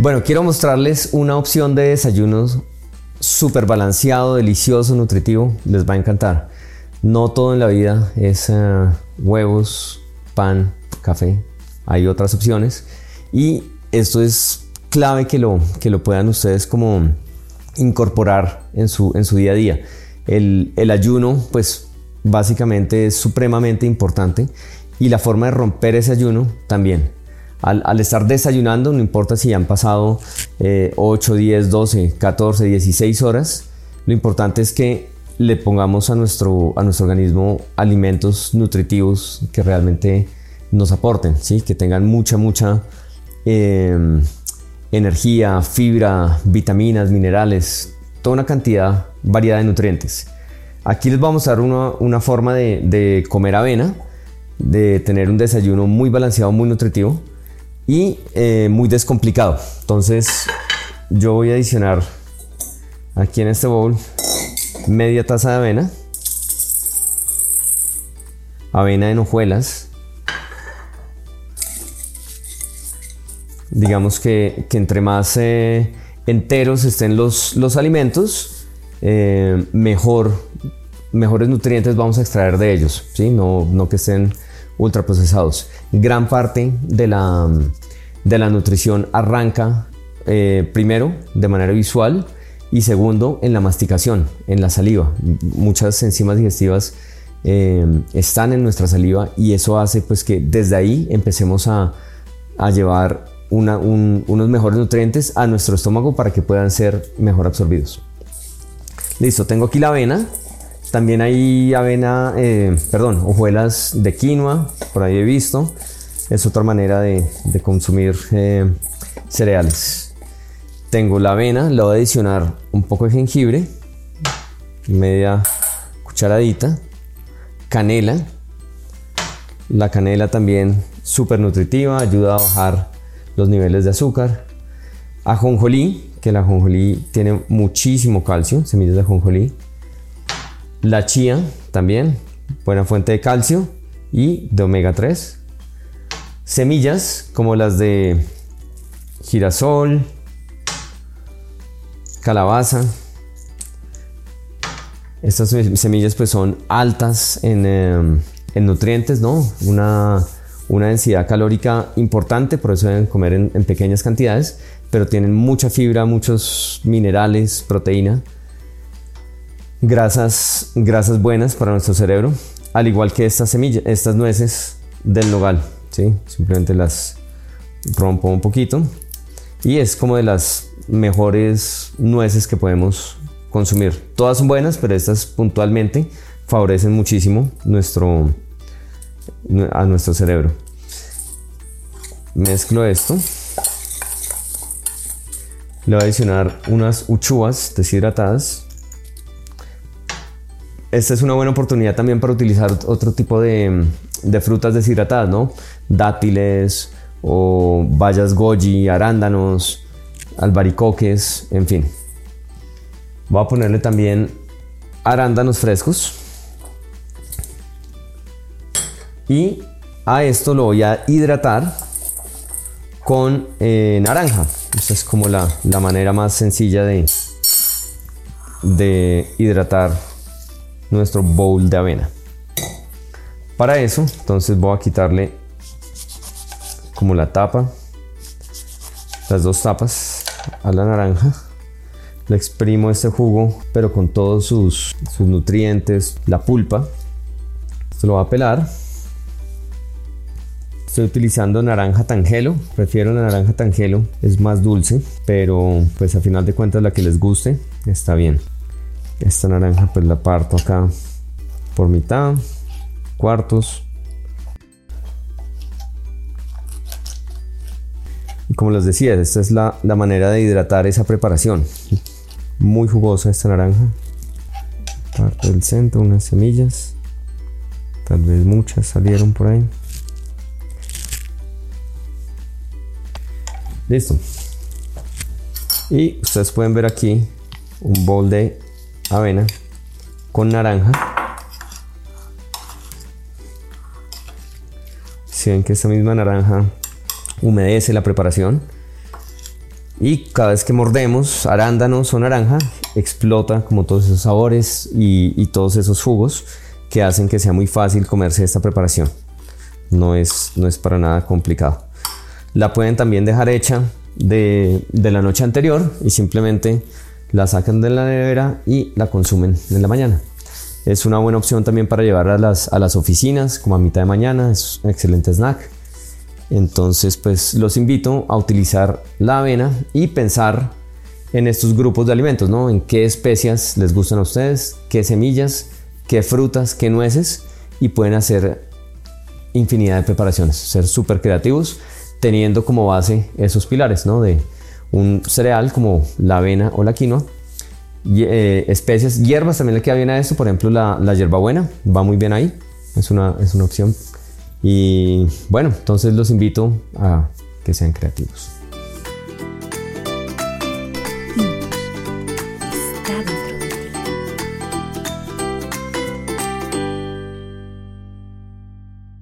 Bueno, quiero mostrarles una opción de desayunos súper balanceado, delicioso, nutritivo. Les va a encantar. No todo en la vida es eh, huevos, pan, café. Hay otras opciones. Y esto es clave que lo, que lo puedan ustedes como incorporar en su, en su día a día. El, el ayuno, pues básicamente es supremamente importante y la forma de romper ese ayuno también. Al, al estar desayunando, no importa si han pasado 8, 10, 12, 14, 16 horas, lo importante es que le pongamos a nuestro, a nuestro organismo alimentos nutritivos que realmente nos aporten, ¿sí? que tengan mucha, mucha eh, energía, fibra, vitaminas, minerales, toda una cantidad variada de nutrientes. Aquí les vamos a dar una, una forma de, de, comer avena, de tener un desayuno muy balanceado, muy nutritivo y eh, muy descomplicado. Entonces yo voy a adicionar aquí en este bowl media taza de avena, avena en hojuelas, digamos que, entre más eh, enteros estén los, los alimentos, eh, mejor, mejores nutrientes vamos a extraer de ellos, ¿sí? no, no que estén ultraprocesados. Gran parte de la, de la nutrición arranca eh, primero de manera visual y segundo en la masticación, en la saliva. Muchas enzimas digestivas están en nuestra saliva y eso hace pues que desde ahí empecemos a, a llevar unos mejores nutrientes a nuestro estómago para que puedan ser mejor absorbidos. Listo, tengo aquí la avena. También hay avena, eh, perdón, hojuelas de quinoa, por ahí he visto. Es otra manera de, consumir eh, cereales. Tengo la avena, le voy a adicionar un poco de jengibre, media cucharadita, canela. La canela también súper nutritiva, ayuda a bajar los niveles de azúcar. Ajonjolí, que la ajonjolí tiene muchísimo calcio, semillas de ajonjolí. La chía también, buena fuente de calcio y de omega 3. Semillas como las de girasol, calabaza. Estas semillas pues son altas en, em, en nutrientes, ¿no? Una una densidad calórica importante, por eso deben comer en, pequeñas cantidades, pero tienen mucha fibra, muchos minerales, proteína, grasas, grasas buenas para nuestro cerebro, al igual que estas semillas, estas nueces del nogal, ¿sí? simplemente las rompo un poquito y es como de las mejores nueces que podemos consumir. Todas son buenas, pero estas puntualmente favorecen muchísimo nuestro, a nuestro cerebro. Mezclo esto. Le voy a adicionar unas uchuvas deshidratadas. Esta es una buena oportunidad también para utilizar otro tipo de, de frutas deshidratadas, ¿no? Dátiles o bayas goji, arándanos, albaricoques, en fin. Voy a ponerle también arándanos frescos. Y a esto lo voy a hidratar con eh, naranja. Esta es como la, manera más sencilla de, de hidratar nuestro bowl de avena. Para eso, entonces voy a quitarle como la tapa, las dos tapas a la naranja. Le exprimo este jugo, pero con todos sus, nutrientes, la pulpa. Esto lo va a pelar Estoy utilizando naranja tangelo, prefiero la naranja tangelo, es más dulce, pero pues a final de cuentas la que les guste está bien. Esta naranja pues la parto acá por mitad, cuartos. Y como les decía, esta es la, la manera de hidratar esa preparación. Muy jugosa esta naranja. Parte del centro, unas semillas. Tal vez muchas salieron por ahí. Listo. Y ustedes pueden ver aquí un bol de avena con naranja. Si ven que esta misma naranja humedece la preparación. Y cada vez que mordemos arándanos o naranja, explota como todos esos sabores y, todos esos jugos que hacen que sea muy fácil comerse esta preparación. No es, no es para nada complicado. La pueden también dejar hecha de, de la noche anterior y simplemente la sacan de la nevera y la consumen en la mañana. Es una buena opción también para llevar a las, oficinas como a mitad de mañana, es un excelente snack. Entonces, pues los invito a utilizar la avena y pensar en estos grupos de alimentos, ¿no? En qué especias les gustan a ustedes, qué semillas, qué frutas, qué nueces y pueden hacer infinidad de preparaciones, ser súper creativos teniendo como base esos pilares, ¿no? De un cereal como la avena o la quinoa, eh, especias, hierbas también le queda bien a esto, por ejemplo la, la hierbabuena va muy bien ahí, es una, es una opción. Y bueno, entonces los invito a que sean creativos.